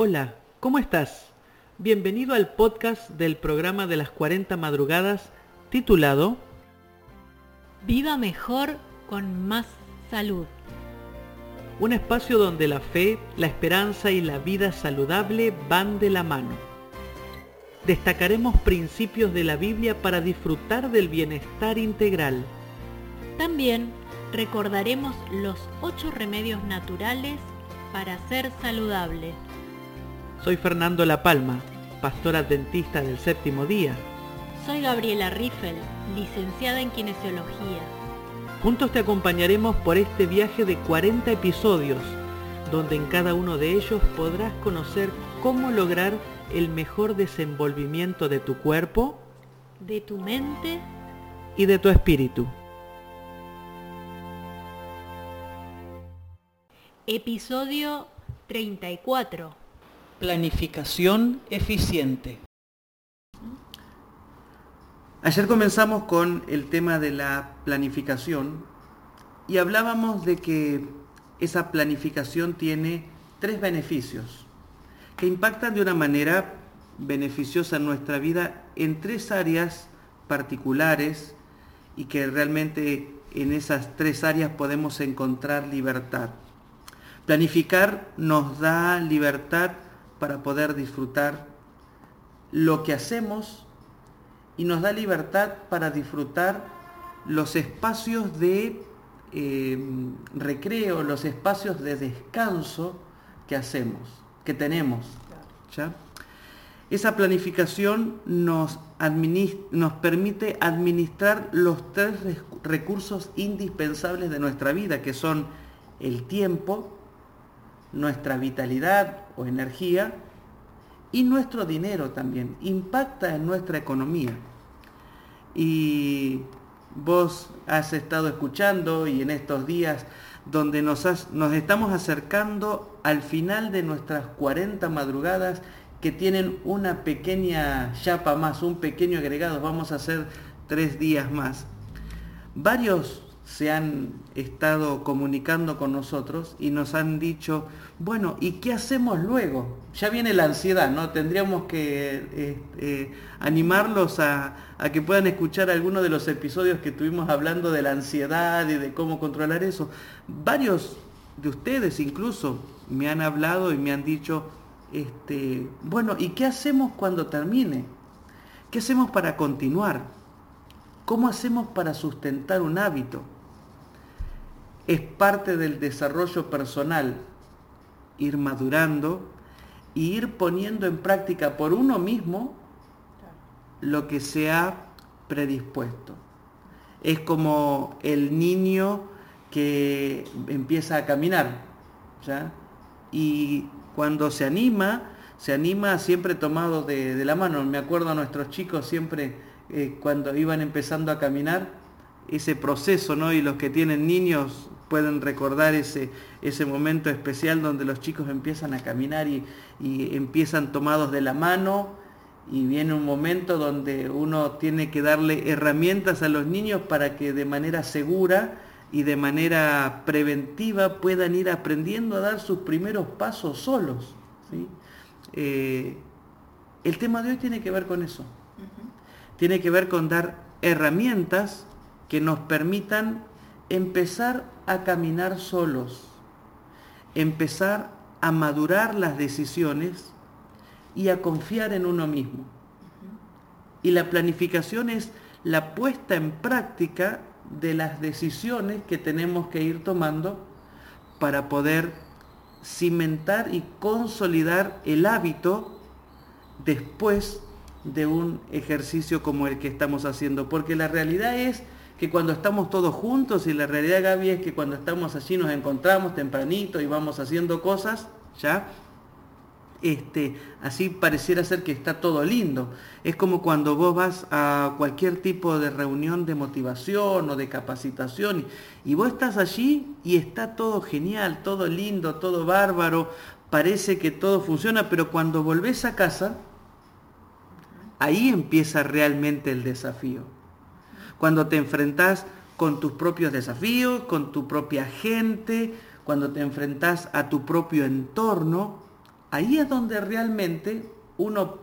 Hola, ¿cómo estás? Bienvenido al podcast del programa de las 40 madrugadas titulado Viva mejor con más salud. Un espacio donde la fe, la esperanza y la vida saludable van de la mano. Destacaremos principios de la Biblia para disfrutar del bienestar integral. También recordaremos los ocho remedios naturales para ser saludable. Soy Fernando La Palma, pastor adventista del séptimo día. Soy Gabriela Riffel, licenciada en kinesiología. Juntos te acompañaremos por este viaje de 40 episodios, donde en cada uno de ellos podrás conocer cómo lograr el mejor desenvolvimiento de tu cuerpo, de tu mente y de tu espíritu. Episodio 34. Planificación eficiente. Ayer comenzamos con el tema de la planificación y hablábamos de que esa planificación tiene tres beneficios que impactan de una manera beneficiosa en nuestra vida en tres áreas particulares y que realmente en esas tres áreas podemos encontrar libertad. Planificar nos da libertad para poder disfrutar lo que hacemos y nos da libertad para disfrutar los espacios de eh, recreo, los espacios de descanso que hacemos, que tenemos. Esa planificación nos permite administrar los tres recursos indispensables de nuestra vida, que son el tiempo, nuestra vitalidad o energía y nuestro dinero también. Impacta en nuestra economía. Y vos has estado escuchando y en estos días donde nos, nos estamos acercando al final de nuestras 40 madrugadas que tienen una pequeña chapa más, un pequeño agregado, vamos a hacer tres días más. Varios se han estado comunicando con nosotros y nos han dicho, bueno, ¿y qué hacemos luego? Ya viene la ansiedad, ¿no? Tendríamos que eh, eh, animarlos a, a, que puedan escuchar algunos de los episodios que estuvimos hablando de la ansiedad y de cómo controlar eso. Varios de ustedes incluso me han hablado y me han dicho, este, bueno, ¿y qué hacemos cuando termine? ¿Qué hacemos para continuar? ¿Cómo hacemos para sustentar un hábito? Es parte del desarrollo personal, ir madurando y ir poniendo en práctica por uno mismo lo que se ha predispuesto. Es como el niño que empieza a caminar, ¿ya? Y cuando se anima, se anima siempre tomado de, la mano. Me acuerdo a nuestros chicos siempre eh, cuando iban empezando a caminar, ese proceso, ¿no? Y los que tienen niños pueden recordar ese, ese momento especial donde los chicos empiezan a caminar y, empiezan tomados de la mano y viene un momento donde uno tiene que darle herramientas a los niños para que de manera segura y de manera preventiva puedan ir aprendiendo a dar sus primeros pasos solos. Eh, el tema de hoy tiene que ver con eso. Tiene que ver con dar herramientas que nos permitan empezar a caminar solos, empezar a madurar las decisiones y a confiar en uno mismo. Y la planificación es la puesta en práctica de las decisiones que tenemos que ir tomando para poder cimentar y consolidar el hábito después de un ejercicio como el que estamos haciendo. Porque la realidad es que cuando estamos todos juntos y la realidad Gaby es que cuando estamos allí nos encontramos tempranito y vamos haciendo cosas, ¿ya? Este, así pareciera ser que está todo lindo. Es como cuando vos vas a cualquier tipo de reunión de motivación o de capacitación y, y vos estás allí y está todo genial, todo lindo, todo bárbaro, parece que todo funciona, pero cuando volvés a casa, ahí empieza realmente el desafío cuando te enfrentas con tus propios desafíos, con tu propia gente, cuando te enfrentas a tu propio entorno, ahí es donde realmente uno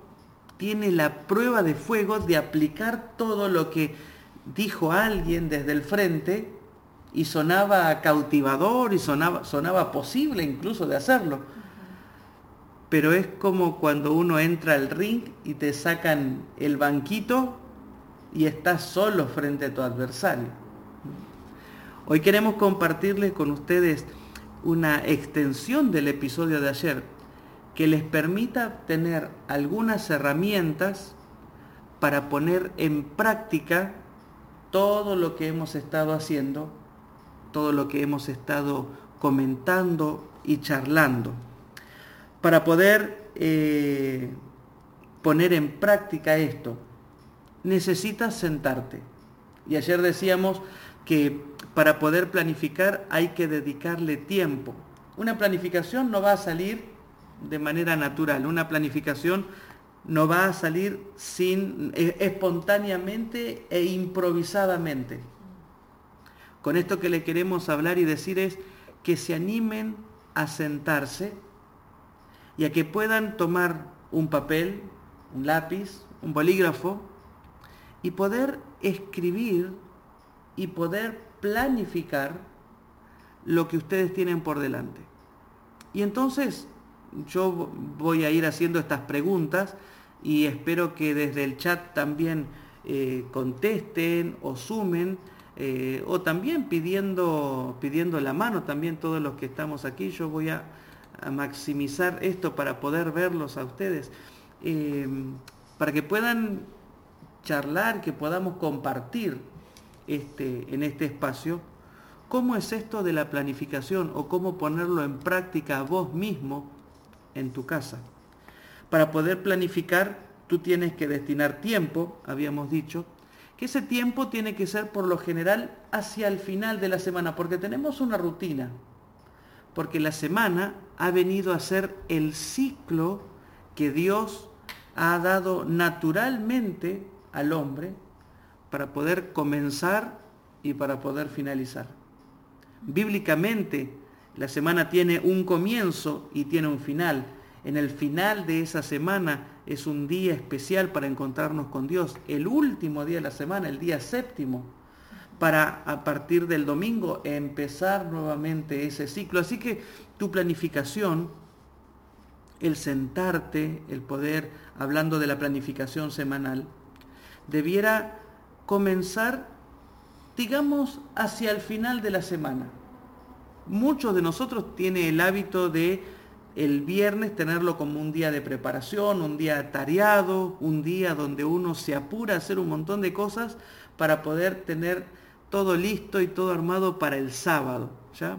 tiene la prueba de fuego de aplicar todo lo que dijo alguien desde el frente y sonaba cautivador y sonaba, sonaba posible incluso de hacerlo. Pero es como cuando uno entra al ring y te sacan el banquito y estás solo frente a tu adversario. Hoy queremos compartirles con ustedes una extensión del episodio de ayer que les permita tener algunas herramientas para poner en práctica todo lo que hemos estado haciendo, todo lo que hemos estado comentando y charlando, para poder eh, poner en práctica esto, necesitas sentarte. Y ayer decíamos que para poder planificar hay que dedicarle tiempo. Una planificación no va a salir de manera natural, una planificación no va a salir sin, e, espontáneamente e improvisadamente. Con esto que le queremos hablar y decir es que se animen a sentarse y a que puedan tomar un papel, un lápiz, un bolígrafo y poder escribir y poder planificar lo que ustedes tienen por delante. Y entonces yo voy a ir haciendo estas preguntas y espero que desde el chat también eh, contesten o sumen eh, o también pidiendo, pidiendo la mano también todos los que estamos aquí. Yo voy a, maximizar esto para poder verlos a ustedes, eh, para que puedan charlar, que podamos compartir este, en este espacio, cómo es esto de la planificación o cómo ponerlo en práctica vos mismo en tu casa. Para poder planificar, tú tienes que destinar tiempo, habíamos dicho, que ese tiempo tiene que ser por lo general hacia el final de la semana, porque tenemos una rutina, porque la semana ha venido a ser el ciclo que Dios ha dado naturalmente al hombre para poder comenzar y para poder finalizar. Bíblicamente, la semana tiene un comienzo y tiene un final. En el final de esa semana es un día especial para encontrarnos con Dios. El último día de la semana, el día séptimo, para a partir del domingo empezar nuevamente ese ciclo. Así que tu planificación, el sentarte, el poder, hablando de la planificación semanal, debiera comenzar, digamos, hacia el final de la semana. Muchos de nosotros tienen el hábito de el viernes tenerlo como un día de preparación, un día tareado, un día donde uno se apura a hacer un montón de cosas para poder tener todo listo y todo armado para el sábado. ¿ya?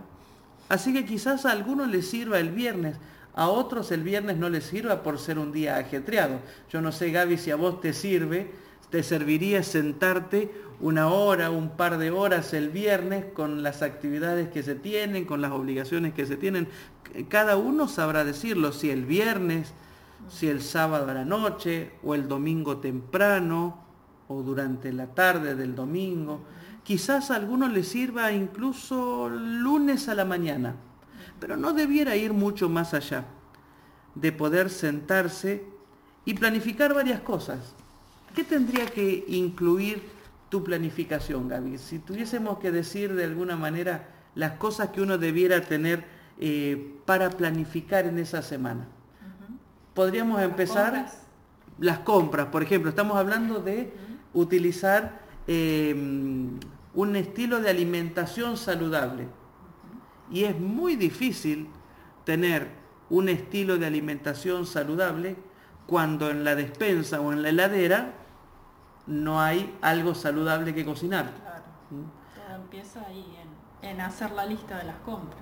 Así que quizás a algunos les sirva el viernes, a otros el viernes no les sirva por ser un día ajetreado. Yo no sé, Gaby, si a vos te sirve te serviría sentarte una hora, un par de horas el viernes con las actividades que se tienen, con las obligaciones que se tienen. Cada uno sabrá decirlo, si el viernes, si el sábado a la noche, o el domingo temprano, o durante la tarde del domingo. Quizás a algunos les sirva incluso lunes a la mañana, pero no debiera ir mucho más allá de poder sentarse y planificar varias cosas. ¿Qué tendría que incluir tu planificación, Gaby? Si tuviésemos que decir de alguna manera las cosas que uno debiera tener eh, para planificar en esa semana. Podríamos empezar las compras, por ejemplo, estamos hablando de utilizar em, un estilo de alimentación saludable. Y es muy difícil tener un estilo de alimentación saludable cuando en la despensa o en la heladera no hay algo saludable que cocinar. Claro. Todo empieza ahí en, hacer la lista de las compras.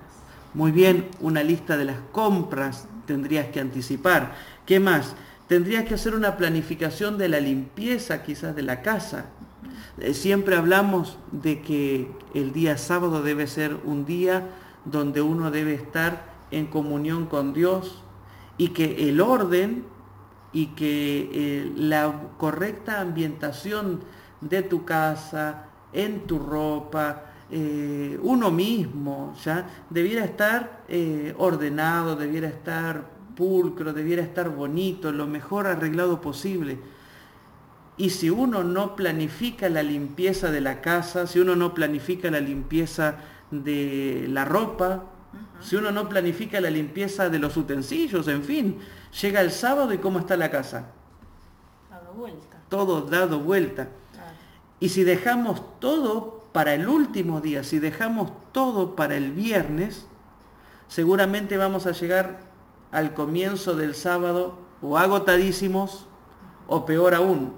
Muy bien, una lista de las compras tendrías que anticipar. ¿Qué más? Tendrías que hacer una planificación de la limpieza quizás de la casa. Eh, siempre hablamos de que el día sábado debe ser un día donde uno debe estar en comunión con Dios y que el orden y que eh, la correcta ambientación de tu casa, en tu ropa, eh, uno mismo, ¿ya? Debiera estar eh, ordenado, debiera estar pulcro, debiera estar bonito, lo mejor arreglado posible. Y si uno no planifica la limpieza de la casa, si uno no planifica la limpieza de la ropa, si uno no planifica la limpieza de los utensilios, en fin, llega el sábado y cómo está la casa. Dado vuelta. Todo dado vuelta. Y si dejamos todo para el último día, si dejamos todo para el viernes, seguramente vamos a llegar al comienzo del sábado o agotadísimos o peor aún,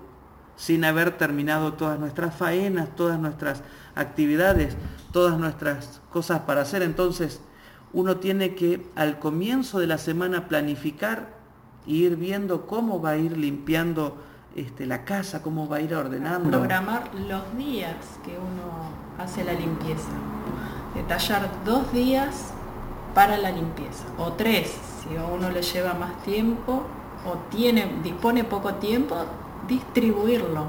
sin haber terminado todas nuestras faenas, todas nuestras actividades, todas nuestras cosas para hacer. Entonces, uno tiene que al comienzo de la semana planificar e ir viendo cómo va a ir limpiando este, la casa, cómo va a ir ordenando. Programar los días que uno hace la limpieza. Detallar dos días para la limpieza, o tres, si a uno le lleva más tiempo o tiene, dispone poco tiempo, distribuirlo,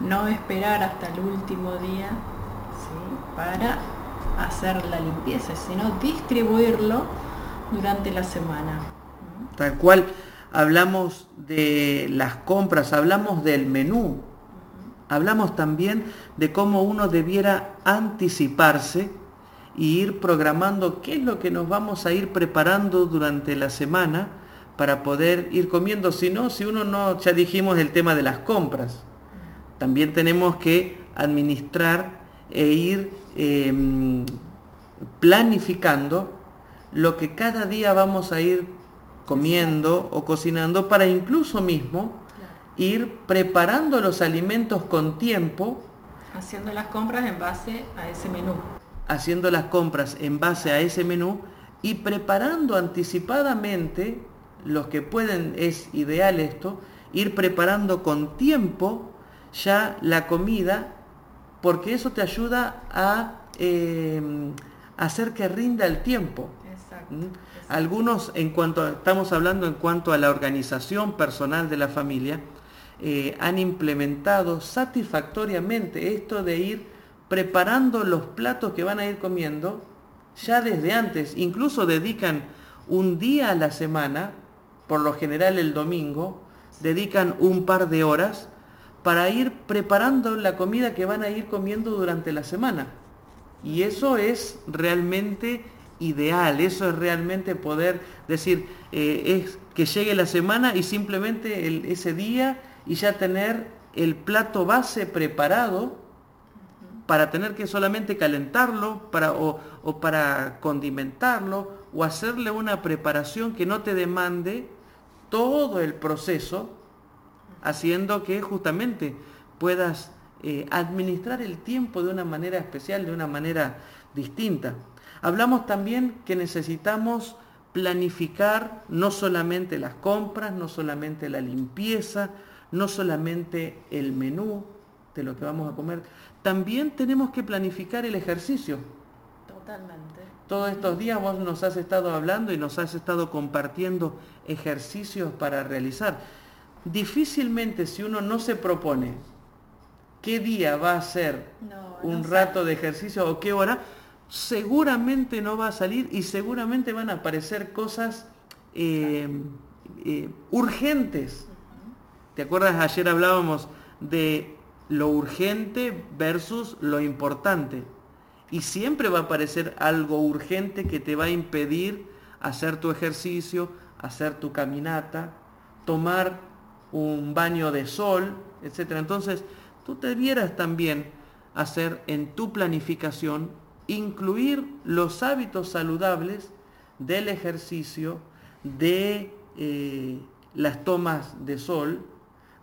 no esperar hasta el último día para hacer la limpieza, sino distribuirlo durante la semana. Tal cual, hablamos de las compras, hablamos del menú, hablamos también de cómo uno debiera anticiparse y ir programando qué es lo que nos vamos a ir preparando durante la semana para poder ir comiendo. Si no, si uno no, ya dijimos el tema de las compras, también tenemos que administrar e ir em, planificando lo que cada día vamos a ir comiendo o cocinando para incluso mismo ir preparando los alimentos con tiempo. Haciendo las compras en base a ese menú haciendo las compras en base a ese menú y preparando anticipadamente, los que pueden, es ideal esto, ir preparando con tiempo ya la comida, porque eso te ayuda a eh, hacer que rinda el tiempo. ¿Mm? Algunos, en cuanto estamos hablando en cuanto a la organización personal de la familia, eh, han implementado satisfactoriamente esto de ir preparando los platos que van a ir comiendo ya desde antes. Incluso dedican un día a la semana, por lo general el domingo, dedican un par de horas para ir preparando la comida que van a ir comiendo durante la semana. Y eso es realmente ideal, eso es realmente poder decir, eh, es que llegue la semana y simplemente ese día y ya tener el plato base preparado para tener que solamente calentarlo para, o, para condimentarlo o hacerle una preparación que no te demande todo el proceso, haciendo que justamente puedas eh, administrar el tiempo de una manera especial, de una manera distinta. Hablamos también que necesitamos planificar no solamente las compras, no solamente la limpieza, no solamente el menú de lo que vamos a comer, también tenemos que planificar el ejercicio. Totalmente. Todos estos días vos nos has estado hablando y nos has estado compartiendo ejercicios para realizar. Difícilmente si uno no se propone qué día va a ser un rato de ejercicio o qué hora, seguramente no va a salir y seguramente van a aparecer cosas eh, eh, urgentes. ¿Te acuerdas? Ayer hablábamos de lo urgente versus lo importante. Y siempre va a aparecer algo urgente que te va a impedir hacer tu ejercicio, hacer tu caminata, tomar un baño de sol, etc. Entonces, tú debieras también hacer en tu planificación, incluir los hábitos saludables del ejercicio, de eh, las tomas de sol,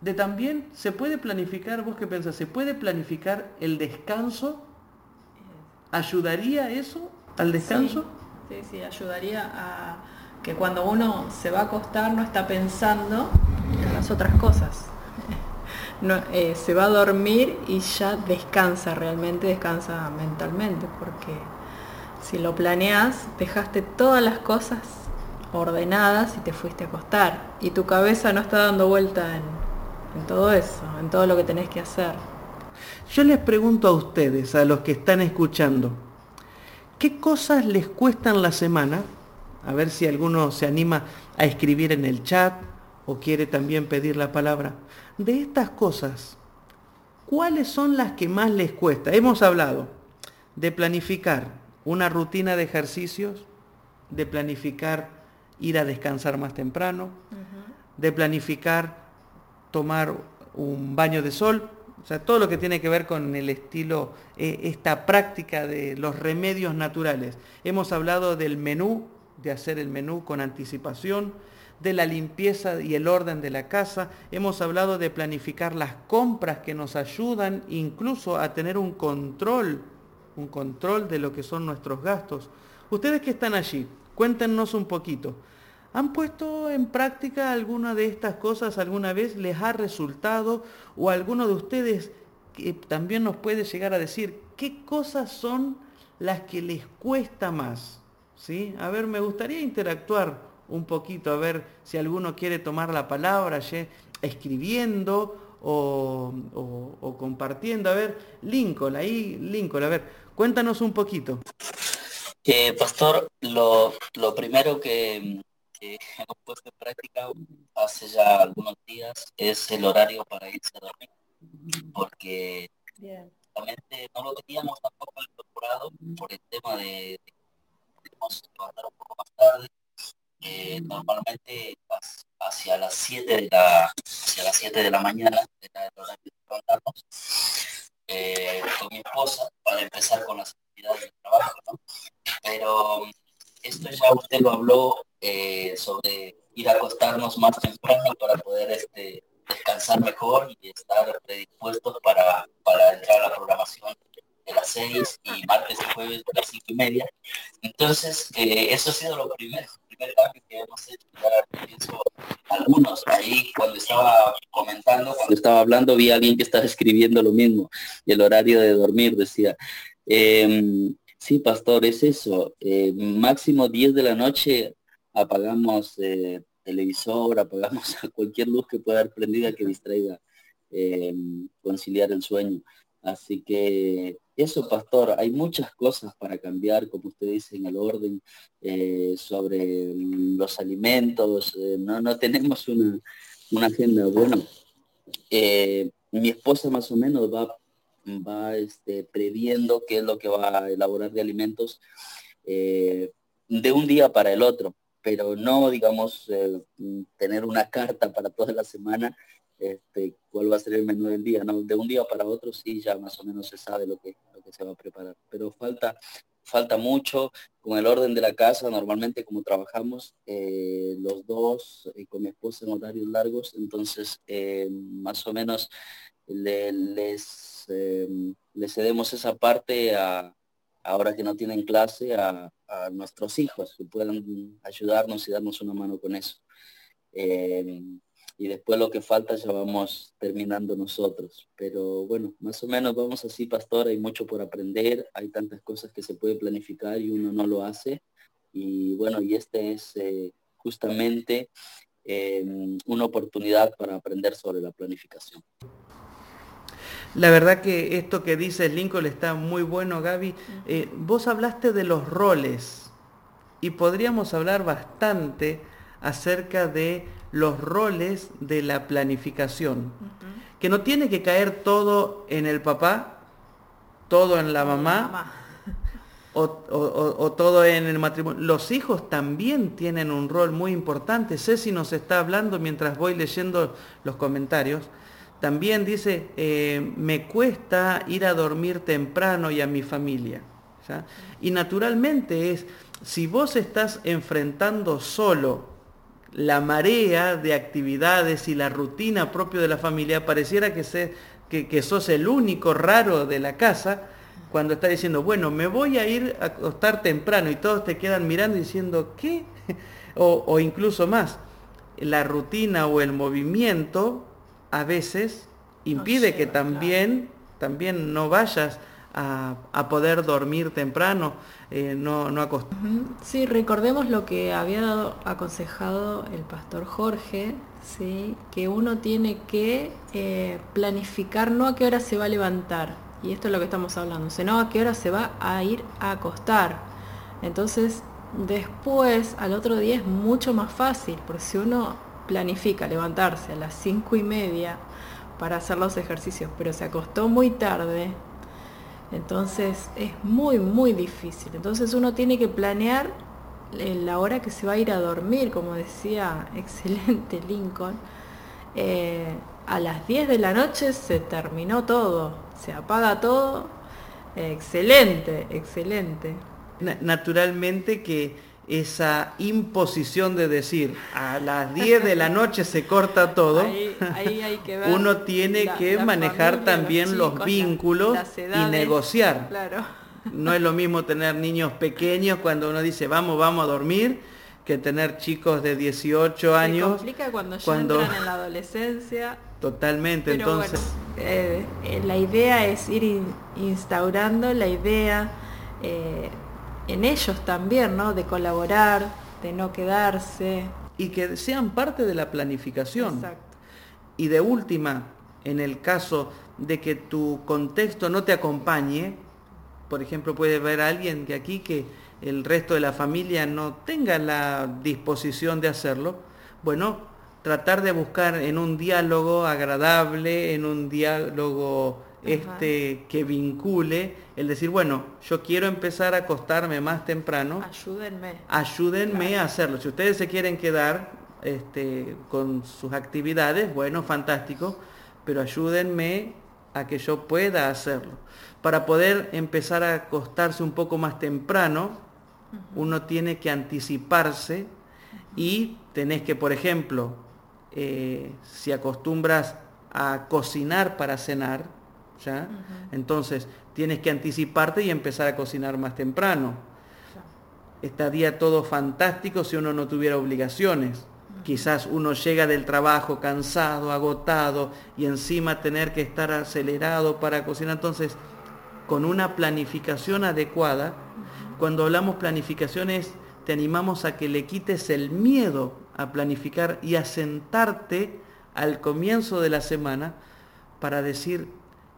de también se puede planificar, vos qué pensás, se puede planificar el descanso, ¿ayudaría eso al descanso? Sí, sí, ayudaría a que cuando uno se va a acostar no está pensando en las otras cosas. Eh, se va a dormir y ya descansa realmente, descansa mentalmente, porque si lo planeas, dejaste todas las cosas ordenadas y te fuiste a acostar. Y tu cabeza no está dando vuelta en, en todo eso, en todo lo que tenés que hacer. Yo les pregunto a ustedes, a los que están escuchando, ¿qué cosas les cuestan la semana A ver si alguno se anima a escribir en el chat o quiere también pedir la palabra. De estas cosas, ¿cuáles son las que más les cuesta? Hemos hablado de planificar una rutina de ejercicios, de planificar ir a descansar más temprano, de planificar tomar un baño de sol, o sea, todo lo que tiene que ver con el estilo, eh, esta práctica de los remedios naturales. Hemos hablado del menú, de hacer el menú con anticipación, de la limpieza y el orden de la casa. Hemos hablado de planificar las compras que nos ayudan incluso a tener un control, un control de lo que son nuestros gastos. Ustedes que están allí, cuéntenos un poquito. ¿Han puesto en práctica alguna de estas cosas alguna vez? ¿Les ha resultado? ¿O alguno de ustedes que también nos puede llegar a decir qué cosas son las que les cuesta más? ¿Sí? A ver, me gustaría interactuar un poquito, a ver si alguno quiere tomar la palabra, escribiendo o, o, compartiendo. A ver, Lincoln, ahí, Lincoln, a ver, cuéntanos un poquito. Eh, pastor, lo, lo primero que, que hemos puesto en práctica hace ya algunos días es el horario para irse a dormir, porque realmente no lo teníamos tampoco incorporado por el tema de, que levantar un poco más tarde. Eh, normalmente hacia las 7 de la hacia las 7 de la mañana eh, con mi esposa para empezar con las actividades de trabajo. Pero esto ya usted lo habló eh, sobre ir a acostarnos más temprano para poder este, descansar mejor y estar predispuestos para, para entrar a la programación de las seis y martes y jueves de las cinco y media. Entonces, eso ha sido lo primero, primer que hemos hecho. Ya pienso algunos ahí cuando estaba comentando, cuando estaba hablando, vi a alguien que estaba escribiendo lo mismo, el horario de dormir, decía. Em, Sí, pastor, es eso. Eh, máximo 10 de la noche apagamos eh, televisor, apagamos cualquier luz que pueda dar prendida que distraiga, eh, conciliar el sueño. Así que eso, pastor, hay muchas cosas para cambiar, como usted dice, en el orden sobre los alimentos. no, no tenemos una, una agenda. Bueno, mi esposa más o menos va va este, previendo qué es lo que va a elaborar de alimentos eh, de un día para el otro, pero no, digamos, eh, tener una carta para toda la semana, este, cuál va a ser el menú del día, ¿no? De un día para otro sí ya más o menos se sabe lo que, se va a preparar, pero falta falta mucho con el orden de la casa, normalmente como trabajamos eh, los dos con mi esposa en horarios largos, entonces más o menos les Em, le cedemos esa parte a, ahora que no tienen clase a, nuestros hijos, que puedan ayudarnos y darnos una mano con eso. Y después lo que falta ya vamos terminando nosotros. Pero bueno, más o menos vamos así, pastor, hay mucho por aprender, hay tantas cosas que se puede planificar y uno no lo hace. Y bueno, y este es eh, justamente em, una oportunidad para aprender sobre la planificación. La verdad que esto que dice Lincoln está muy bueno, Gaby. Eh, vos hablaste de los roles y podríamos hablar bastante acerca de los roles de la planificación. Que no tiene que caer todo en el papá, todo en la mamá, O, o, todo en el matrimonio. Los hijos también tienen un rol muy importante. Ceci nos está hablando mientras voy leyendo los comentarios también dice, eh, me cuesta ir a dormir temprano y a mi familia. Y naturalmente es, si vos estás enfrentando solo la marea de actividades y la rutina propia de la familia, pareciera que, se, que, sos el único raro de la casa cuando está diciendo, bueno, me voy a ir a acostar temprano y todos te quedan mirando diciendo, ¿qué? o, o incluso más, la rutina o el movimiento a veces impide que también, también no vayas a, poder dormir temprano, eh, no, no acostar. Sí, recordemos lo que había dado, aconsejado el pastor Jorge, ¿sí? que uno tiene que eh, planificar no a qué hora se va a levantar, y esto es lo que estamos hablando, sino a qué hora se va a ir a acostar. Entonces, Después, al otro día es mucho más fácil, porque si uno planifica levantarse a las cinco y media para hacer los ejercicios, pero se acostó muy tarde, entonces es muy, muy difícil. Entonces uno tiene que planear la hora que se va a ir a dormir, como decía excelente Lincoln. Eh, a las 10 de la noche se terminó todo, se apaga todo. excelente, excelente. Naturalmente que esa imposición de decir a las 10 de la noche se corta todo, uno tiene que manejar también los, vínculos y negociar. No es lo mismo tener niños pequeños cuando uno dice vamos, vamos a dormir, que tener chicos de 18 años. Complica cuando ya entran en la adolescencia. Totalmente, entonces. Eh, eh, la idea es ir instaurando la idea. Eh, en ellos también, ¿no? De colaborar, de no quedarse. Y que sean parte de la planificación. Exacto. Y de última, en el caso de que tu contexto no te acompañe, por ejemplo, puede haber alguien que aquí que el resto de la familia no tenga la disposición de hacerlo, bueno, tratar de buscar en un diálogo agradable, en un diálogo este, que vincule el decir, bueno, yo quiero empezar a acostarme más temprano. Ayúdenme. Ayúdenme a hacerlo. Si ustedes se quieren quedar este, con sus actividades, bueno, fantástico, pero ayúdenme a que yo pueda hacerlo. Para poder empezar a acostarse un poco más temprano, uno tiene que anticiparse y tenés que, por ejemplo, eh, si acostumbras a cocinar para cenar, ¿ya? Entonces, tienes que anticiparte y empezar a cocinar más temprano. Estaría todo fantástico si uno no tuviera obligaciones. Quizás uno llega del trabajo cansado, agotado y encima tener que estar acelerado para cocinar. Entonces, con una planificación adecuada, cuando hablamos planificaciones, te animamos a que le quites el miedo a planificar y a sentarte al comienzo de la semana para decir,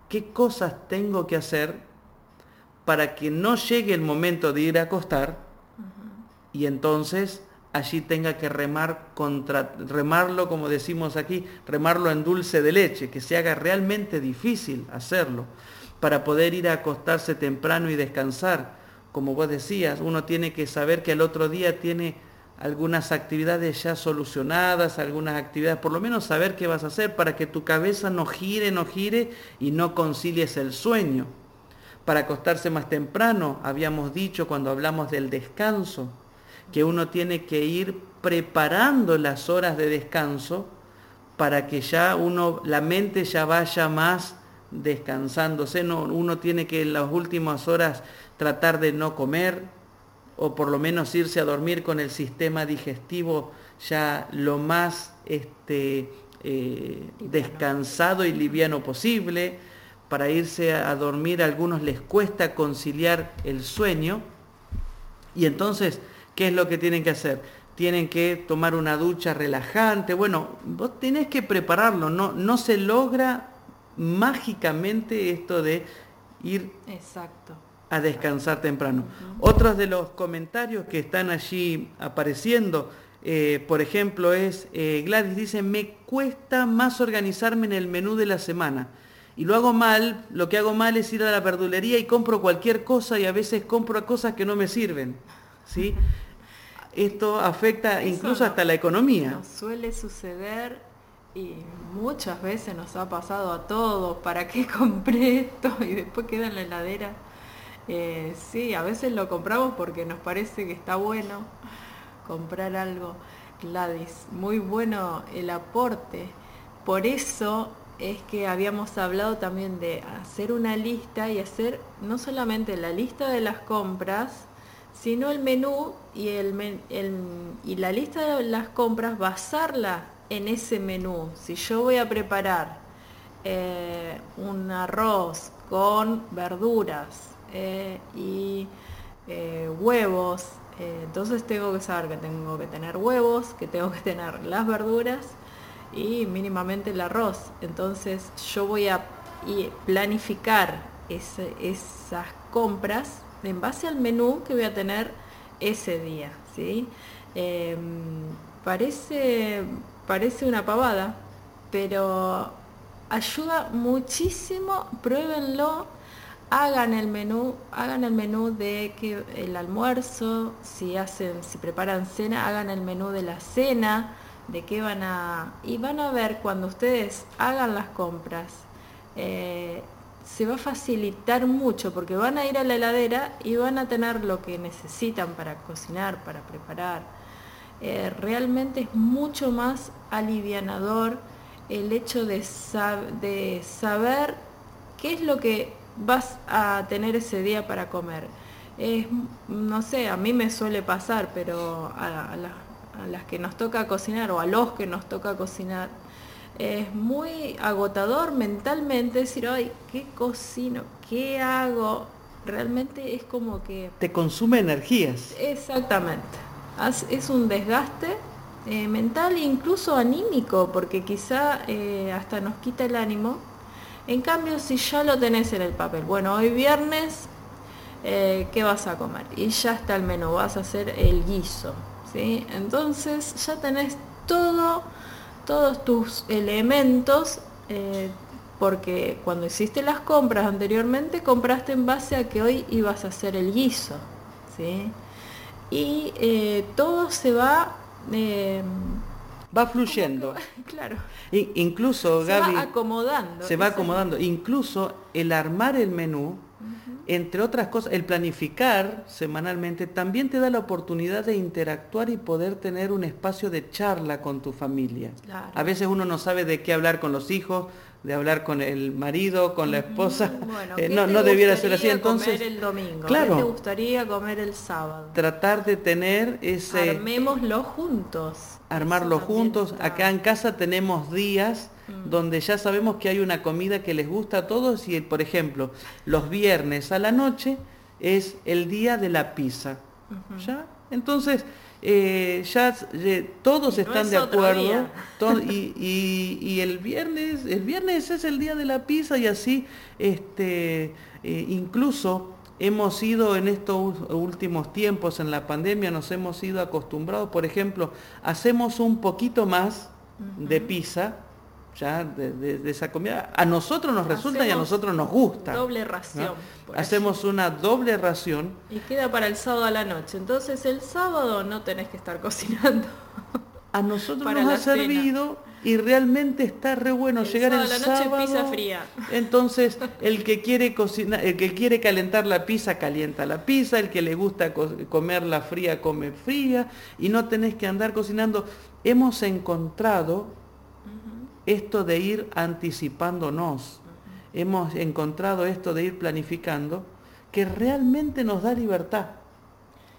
qué cosas tengo que hacer para que no llegue el momento de ir a acostar y entonces allí tenga que remar contra, remarlo como decimos aquí, remarlo en dulce de leche, que se haga realmente difícil hacerlo para poder ir a acostarse temprano y descansar. Como vos decías, uno tiene que saber que el otro día tiene algunas actividades ya solucionadas, algunas actividades, por lo menos saber qué vas a hacer para que tu cabeza no gire, no gire y no concilies el sueño. Para acostarse más temprano, habíamos dicho cuando hablamos del descanso, que uno tiene que ir preparando las horas de descanso para que ya uno, la mente ya vaya más descansándose, no, uno tiene que en las últimas horas tratar de no comer, o por lo menos irse a dormir con el sistema digestivo ya lo más este, eh, descansado y liviano posible. Para irse a dormir a algunos les cuesta conciliar el sueño. Y entonces, ¿qué es lo que tienen que hacer? Tienen que tomar una ducha relajante. Bueno, vos tenés que prepararlo. No, no se logra mágicamente esto de ir Exacto a descansar temprano. Otros de los comentarios que están allí apareciendo, eh, por ejemplo, es, eh, Gladys dice, me cuesta más organizarme en el menú de la semana. Y lo hago mal, lo que hago mal es ir a la verdulería y compro cualquier cosa y a veces compro cosas que no me sirven. ¿sí? Esto afecta incluso hasta la economía. suele suceder y muchas veces nos ha pasado a todos, ¿para qué compré esto? Y después queda en la heladera eh, sí, a veces lo compramos porque nos parece que está bueno comprar algo. Gladys, muy bueno el aporte. Por eso es que habíamos hablado también de hacer una lista y hacer no solamente la lista de las compras, sino el menú y, la lista de las compras, basarla en ese menú. Si yo voy a preparar eh, un arroz con verduras, eh, y eh, huevos. Eh, entonces tengo que saber que tengo que tener huevos, que tengo que tener las verduras y mínimamente el arroz. Entonces yo voy a planificar esas compras en base al menú que voy a tener ese día, ¿sí? Em, parece, parece una pavada, pero ayuda muchísimo, pruébenlo, hagan el menú, hagan el menú de que el almuerzo, si hacen, si preparan cena, hagan el menú de la cena, de qué van a. y van a ver cuando ustedes hagan las compras. Eh, se va a facilitar mucho porque van a ir a la heladera y van a tener lo que necesitan para cocinar, para preparar. Eh, realmente es mucho más alivianador el hecho de, de saber qué es lo que vas a tener ese día para comer. Es, no sé, a mí me suele pasar, pero a, las que nos toca cocinar o a los que nos toca cocinar, es muy agotador mentalmente decir, ay, ¿qué cocino? ¿Qué hago? Realmente es como que... Te consume energías. Exactamente. Es un desgaste eh, mental e incluso anímico, porque quizá eh, hasta nos quita el ánimo en cambio, si ya lo tenés en el papel, bueno, hoy viernes, eh, ¿qué vas a comer? Y ya está el menú, vas a hacer el guiso, ¿sí? Entonces ya tenés todo, todos tus elementos, eh, porque cuando hiciste las compras anteriormente, compraste en base a que hoy ibas a hacer el guiso, ¿sí? Y eh, todo se va va fluyendo. Claro. incluso, se va acomodando. Se va acomodando. Incluso el armar el menú, entre otras cosas, el planificar semanalmente también te da la oportunidad de interactuar y poder tener un espacio de charla con tu familia. A veces uno no sabe de qué hablar con los hijos, de hablar con el marido, con la esposa. Eh, no, no debiera ser así. Entonces, comer el domingo? Claro. ¿Qué te gustaría comer el sábado? Tratar de tener ese... Armémoslo juntos. Armarlo juntos. Acá en casa tenemos días mm. donde ya sabemos que hay una comida que les gusta a todos y, por ejemplo, los viernes a la noche es el día de la pizza. ¿Ya? Entonces, eh, ya eh, todos están de acuerdo y, el viernes el viernes es el día de la pizza y así este eh, incluso hemos ido en estos últimos tiempos en la pandemia nos hemos ido acostumbrados por ejemplo hacemos un poquito más de pizza ya de, esa comida. A nosotros nos resulta y a nosotros nos gusta. Doble ración. Hacemos una doble ración. Y queda para el sábado a la noche. Entonces el sábado no tenés que estar cocinando. A nosotros nos ha servido y realmente está re bueno llegar el la noche pizza fría. Entonces, el que quiere cocinar, el que quiere calentar la pizza calienta la pizza, el que le gusta comer la fría come fría y no tenés que andar cocinando. Hemos encontrado esto de ir anticipándonos. Hemos encontrado esto de ir planificando que realmente nos da libertad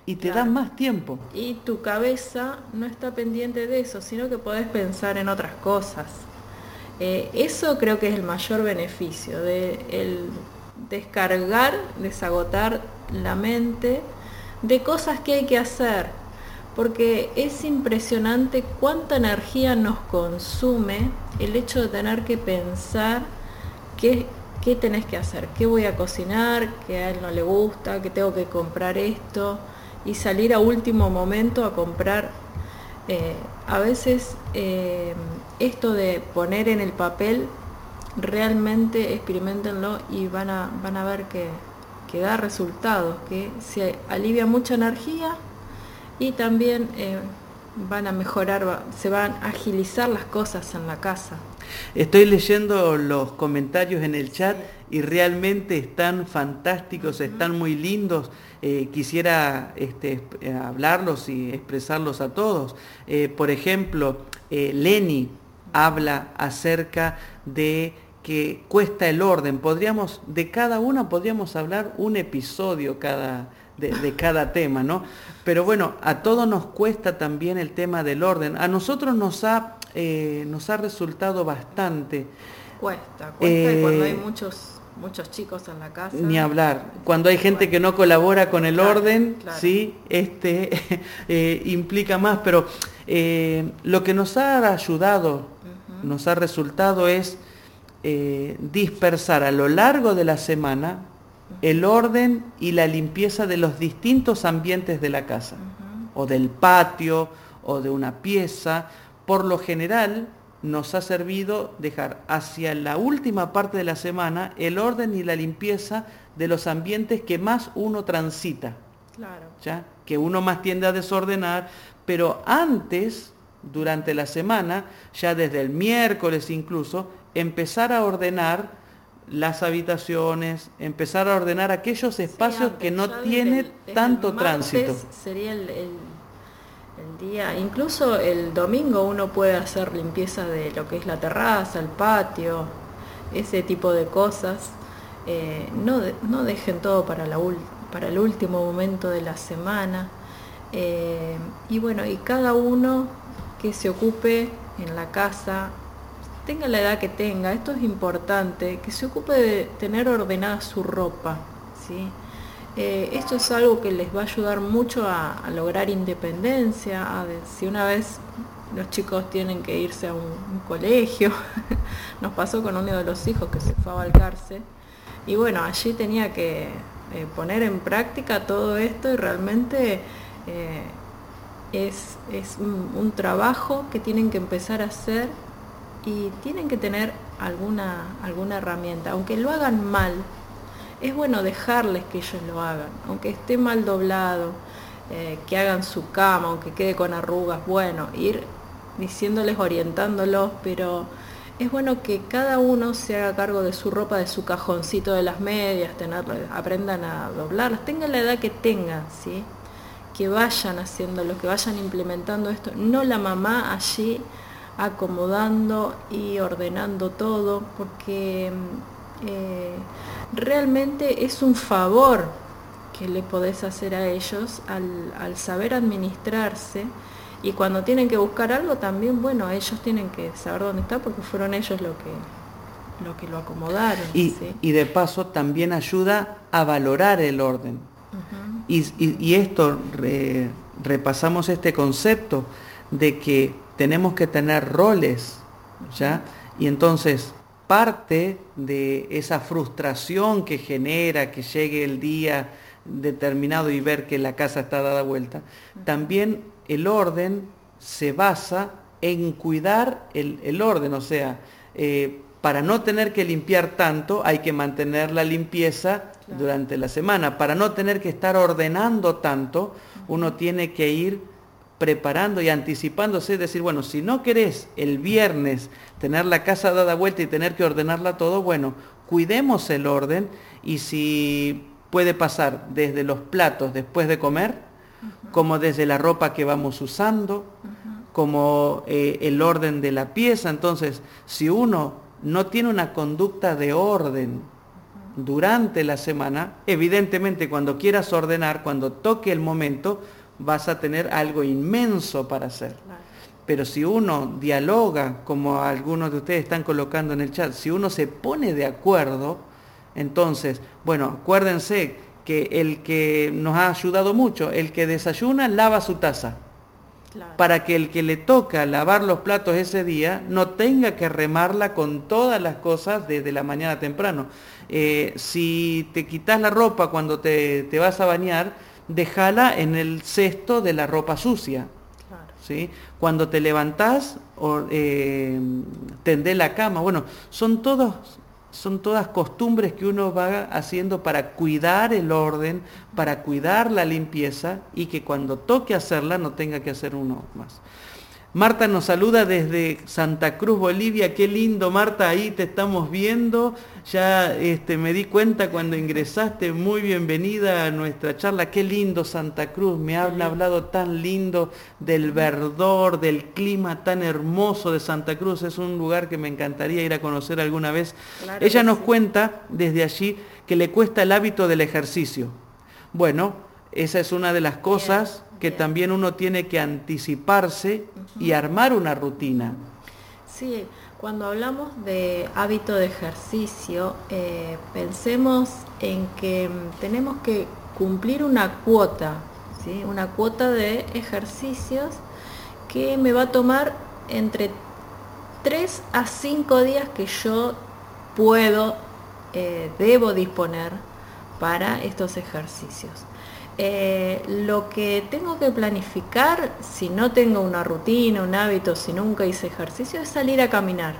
y te da más tiempo. Y tu cabeza no está pendiente de eso, sino que podés pensar en otras cosas. Eh, eso creo que es el mayor beneficio, de el descargar, desagotar la mente de cosas que hay que hacer, porque es impresionante cuánta energía nos consume el hecho de tener que pensar qué, qué tenés que hacer, qué voy a cocinar, qué a él no le gusta, que tengo que comprar esto y salir a último momento a comprar. Eh, a veces eh, esto de poner en el papel, realmente experimentenlo y van a, van a ver que, que da resultados, que se alivia mucha energía y también eh, van a mejorar, se van a agilizar las cosas en la casa. Estoy leyendo los comentarios en el chat y realmente están fantásticos, están muy lindos. Eh, quisiera este, eh, hablarlos y expresarlos a todos. por ejemplo, Lenny habla acerca de que cuesta el orden. Podríamos, de cada una podríamos hablar un episodio cada, de, cada tema, ¿no? Pero bueno, a todos nos cuesta también el tema del orden. A nosotros nos ha, eh, nos ha resultado bastante. Cuesta, cuesta cuando hay eh, muchos muchos chicos en la casa. Ni hablar. Cuando hay gente que no colabora con el orden, sí, este eh, implica más, pero lo que nos ha ayudado, nos ha resultado es dispersar a lo largo de la semana el orden y la limpieza de los distintos ambientes de la casa, o del patio, o de una pieza. Por lo general, nos ha servido dejar hacia la última parte de la semana el orden y la limpieza de los ambientes que más uno transita. Claro. ¿ya? Que uno más tiende a desordenar, pero antes, durante la semana, ya desde el miércoles incluso, empezar a ordenar las habitaciones, empezar a ordenar aquellos espacios que no tienen tanto tránsito. Sería el el incluso el domingo uno puede hacer limpieza de lo que es la terraza, el patio, ese tipo de cosas. Eh, no, no, dejen todo para, la para el último momento de la semana. Eh, y bueno, y cada uno que se ocupe en la casa, tenga la edad que tenga, esto es importante, que se ocupe de tener ordenada su ropa. ¿sí? Eh, esto es algo que les va a ayudar mucho a, lograr independencia, si una vez los chicos tienen que irse a un, colegio, nos pasó con uno de los hijos que se fue a Balcarce, y bueno, allí tenía que eh, poner en práctica todo esto y realmente eh, es, un, trabajo que tienen que empezar a hacer y tienen que tener alguna, alguna herramienta, aunque lo hagan mal, es bueno dejarles que ellos lo hagan, aunque esté mal doblado, eh, que hagan su cama, aunque quede con arrugas, bueno, ir diciéndoles, orientándolos, pero es bueno que cada uno se haga cargo de su ropa, de su cajoncito de las medias, aprendan a doblarlas, tengan la edad que tengan, ¿sí? que vayan haciéndolo, que vayan implementando esto, no la mamá allí acomodando y ordenando todo, porque eh, realmente es un favor que le podés hacer a ellos al, saber administrarse y cuando tienen que buscar algo también, bueno, ellos tienen que saber dónde está porque fueron ellos lo que lo, que lo acomodaron. Y, de paso también ayuda a valorar el orden. y, esto, repasamos este concepto de que tenemos que tener roles, ¿ya? Y entonces parte de esa frustración que genera que llegue el día determinado y ver que la casa está dada vuelta, también el orden se basa en cuidar el, orden, o sea, eh, para no tener que limpiar tanto hay que mantener la limpieza durante la semana, para no tener que estar ordenando tanto, uno tiene que ir preparando y anticipándose, decir, bueno, si no querés el viernes tener la casa dada vuelta y tener que ordenarla todo, bueno, cuidemos el orden y si puede pasar desde los platos después de comer, como desde la ropa que vamos usando, como eh, el orden de la pieza. Entonces, si uno no tiene una conducta de orden durante la semana, evidentemente cuando quieras ordenar, cuando toque el momento, vas a tener algo inmenso para hacer. Pero si uno dialoga, como algunos de ustedes están colocando en el chat, si uno se pone de acuerdo, entonces, bueno, acuérdense que el que nos ha ayudado mucho, el que desayuna, lava su taza. Para que el que le toca lavar los platos ese día no tenga que remarla con todas las cosas desde la mañana temprano. Eh, si te quitas la ropa cuando te, te vas a bañar, déjala en el cesto de la ropa sucia. ¿sí? Cuando te levantás, o, eh, tendé la cama. Bueno, son, todos, son todas costumbres que uno va haciendo para cuidar el orden, para cuidar la limpieza y que cuando toque hacerla no tenga que hacer uno más. Marta nos saluda desde Santa Cruz, Bolivia. Qué lindo, Marta, ahí te estamos viendo. Ya este, me di cuenta cuando ingresaste. Muy bienvenida a nuestra charla. Qué lindo Santa Cruz. Me han hablado tan lindo del verdor, del clima tan hermoso de Santa Cruz. Es un lugar que me encantaría ir a conocer alguna vez. Ella nos cuenta desde allí que le cuesta el hábito del ejercicio. Bueno, esa es una de las cosas que también uno tiene que anticiparse y armar una rutina. Sí, cuando hablamos de hábito de ejercicio, eh, pensemos en que mm, tenemos que cumplir una cuota, ¿sí? una cuota de ejercicios que me va a tomar entre 3 a 5 días que yo puedo, eh, debo disponer para estos ejercicios. Eh, lo que tengo que planificar, si no tengo una rutina, un hábito, si nunca hice ejercicio, es salir a caminar.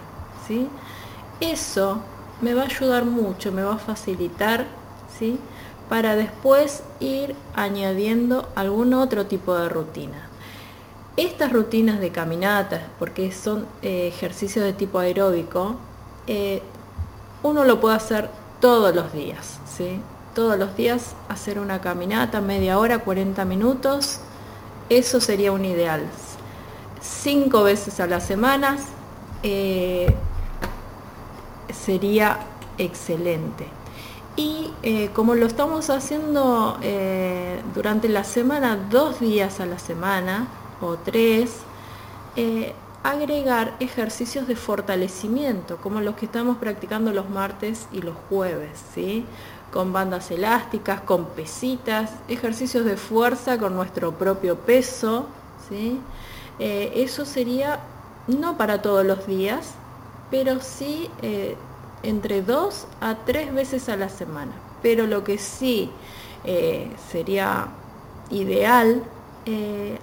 ¿sí? Eso me va a ayudar mucho, me va a facilitar ¿sí? para después ir añadiendo algún otro tipo de rutina. Estas rutinas de caminatas, porque son eh, ejercicios de tipo aeróbico, eh, uno lo puede hacer todos los días. ¿sí? Todos los días hacer una caminata, media hora, 40 minutos, eso sería un ideal. Cinco veces a la semana eh, sería excelente. Y eh, como lo estamos haciendo eh, durante la semana, dos días a la semana o tres, agregar ejercicios de fortalecimiento, como los que estamos practicando los martes y los jueves, ¿sí? Con bandas elásticas, con pesitas, ejercicios de fuerza con nuestro propio peso. ¿sí? Eh, eso sería no para todos los días, pero sí eh, entre dos a tres veces a la semana. Pero lo que sí eh, sería ideal,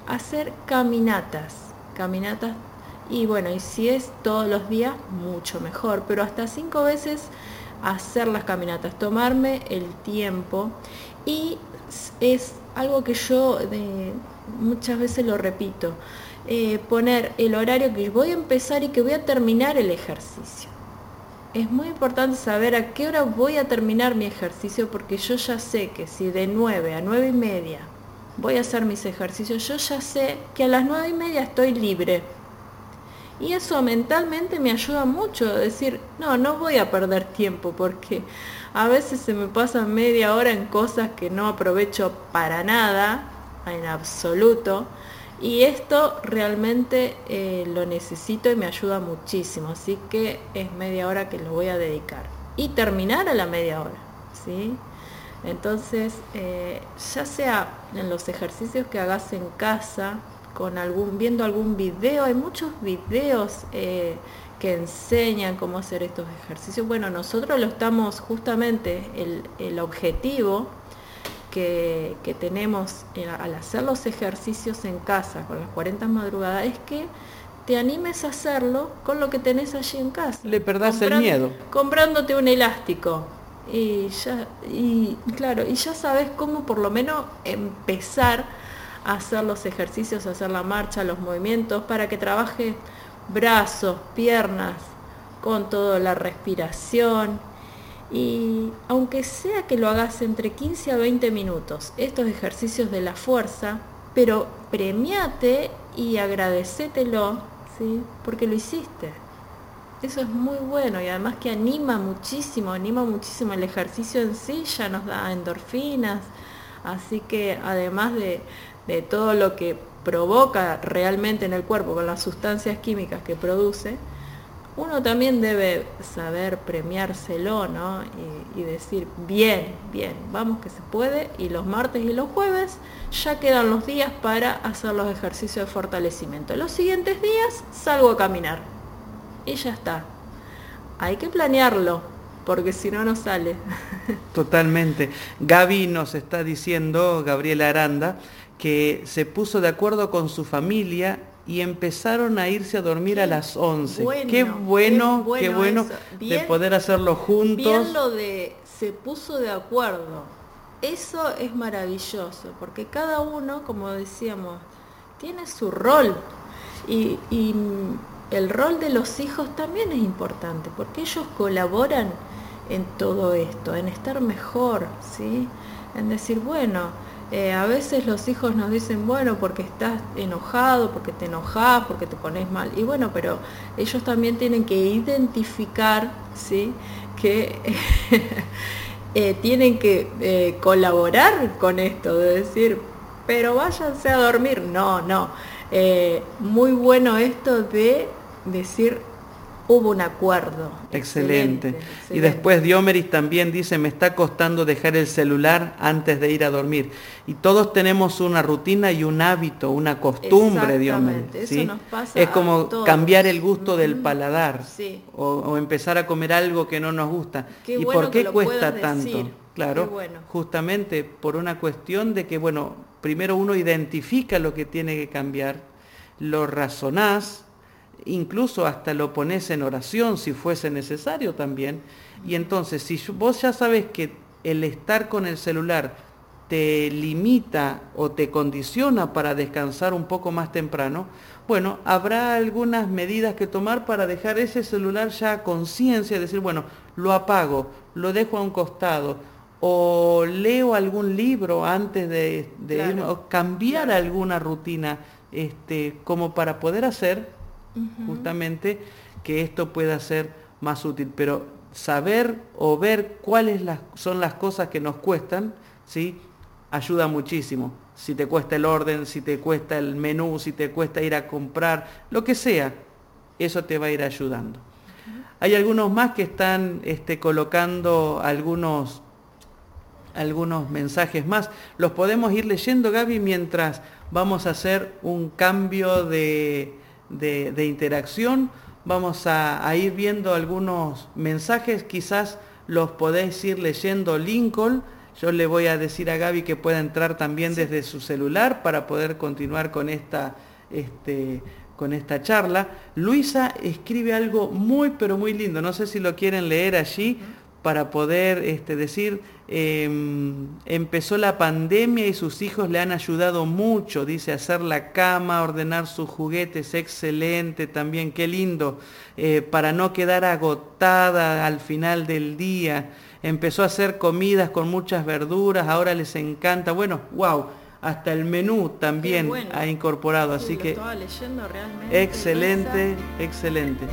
hacer caminatas, caminatas y bueno, y si es todos los días, mucho mejor, pero hasta cinco veces hacer las caminatas, tomarme el tiempo y es algo que yo muchas veces lo repito, eh, poner el horario que voy a empezar y que voy a terminar el ejercicio. Es muy importante saber a qué hora voy a terminar mi ejercicio porque yo ya sé que si de 9 a 9 y media voy a hacer mis ejercicios, yo ya sé que a las 9 y media estoy libre y eso mentalmente me ayuda mucho a decir, no, no voy a perder tiempo porque a veces se me pasa media hora en cosas que no aprovecho para nada, en absoluto. Y esto realmente eh, lo necesito y me ayuda muchísimo. Así que es media hora que lo voy a dedicar. Y terminar a la media hora. ¿sí? Entonces, eh, ya sea en los ejercicios que hagas en casa, con algún, viendo algún video, hay muchos videos eh, que enseñan cómo hacer estos ejercicios. Bueno, nosotros lo estamos justamente, el, objetivo que, tenemos al hacer los ejercicios en casa con las 40 madrugadas es que te animes a hacerlo con lo que tenés allí en casa. Le perdás el miedo. Comprándote un elástico. Y ya, y claro, y ya sabes cómo por lo menos empezar hacer los ejercicios, hacer la marcha, los movimientos, para que trabaje brazos, piernas, con toda la respiración. Y aunque sea que lo hagas entre 15 a 20 minutos, estos ejercicios de la fuerza, pero premiate y agradecételo, ¿sí? porque lo hiciste. Eso es muy bueno y además que anima muchísimo, anima muchísimo el ejercicio en sí, ya nos da endorfinas. Así que además de, de todo lo que provoca realmente en el cuerpo con las sustancias químicas que produce, uno también debe saber premiárselo, ¿no? Y, decir, bien, bien, vamos que se puede. Y los martes y los jueves ya quedan los días para hacer los ejercicios de fortalecimiento. Los siguientes días salgo a caminar. Y ya está. Hay que planearlo, porque si no, no sale. Totalmente. Gaby nos está diciendo, Gabriela Aranda, que se puso de acuerdo con su familia y empezaron a irse a dormir a las 11. qué bueno, qué bueno, de poder hacerlo juntos. Bien lo de se puso de acuerdo. Eso es maravilloso, porque cada uno, como decíamos, tiene su rol. Y, y el rol de los hijos también es importante, porque ellos colaboran en todo esto, en estar mejor, ¿sí? En decir, bueno, eh, a veces los hijos nos dicen, bueno, porque estás enojado, porque te enojas, porque te pones mal. Y bueno, pero ellos también tienen que identificar, ¿sí? Que eh, tienen que eh, colaborar con esto, de decir, pero váyanse a dormir. No, no. muy bueno esto de decir, hubo un acuerdo. Excelente. Y después Diomeris también dice, me está costando dejar el celular antes de ir a dormir. Y todos tenemos una rutina y un hábito, una costumbre, Diomeris. ¿sí? es como cambiar el gusto del paladar o, empezar a comer algo que no nos gusta. ¿Y por qué cuesta tanto? Claro, bueno. justamente por una cuestión de que, bueno, primero uno identifica lo que tiene que cambiar, lo razonás, incluso hasta lo pones en oración si fuese necesario también. Y entonces, si vos ya sabes que el estar con el celular te limita o te condiciona para descansar un poco más temprano, bueno, habrá algunas medidas que tomar para dejar ese celular ya a conciencia, decir, bueno, lo apago, lo dejo a un costado, o leo algún libro antes de, irme, o cambiar alguna rutina, este, como para poder hacer justamente que esto pueda ser más útil. Pero saber o ver cuáles son las cosas que nos cuestan, ¿sí? ayuda muchísimo. Si te cuesta el orden, si te cuesta el menú, si te cuesta ir a comprar, lo que sea, eso te va a ir ayudando. Hay algunos más que están este, colocando algunos, algunos mensajes más. Los podemos ir leyendo, Gaby, mientras vamos a hacer un cambio de, interacción. Vamos a, a ir viendo algunos mensajes, quizás los podéis ir leyendo Lincoln yo le voy a decir a Gaby que pueda entrar también desde su celular para poder continuar con esta, este, con esta charla. Luisa escribe algo muy, pero muy lindo. No sé si lo quieren leer allí para poder este, decir, em, empezó la pandemia y sus hijos le han ayudado mucho, dice, hacer la cama, ordenar sus juguetes, excelente también, qué lindo, eh, para no quedar agotada al final del día. Empezó a hacer comidas con muchas verduras, ahora les encanta, bueno, wow, hasta el menú también ha incorporado, así que leyendo realmente, excelente, excelente.